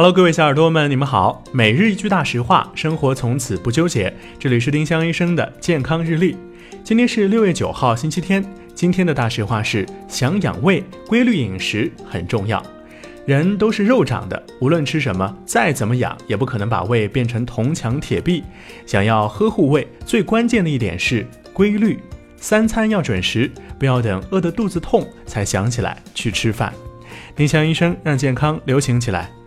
Hello，各位小耳朵们，你们好。每日一句大实话，生活从此不纠结。这里是丁香医生的健康日历。今天是六月九号，星期天。今天的大实话是：想养胃，规律饮食很重要。人都是肉长的，无论吃什么，再怎么养，也不可能把胃变成铜墙铁壁。想要呵护胃，最关键的一点是规律。三餐要准时，不要等饿得肚子痛才想起来去吃饭。丁香医生让健康流行起来，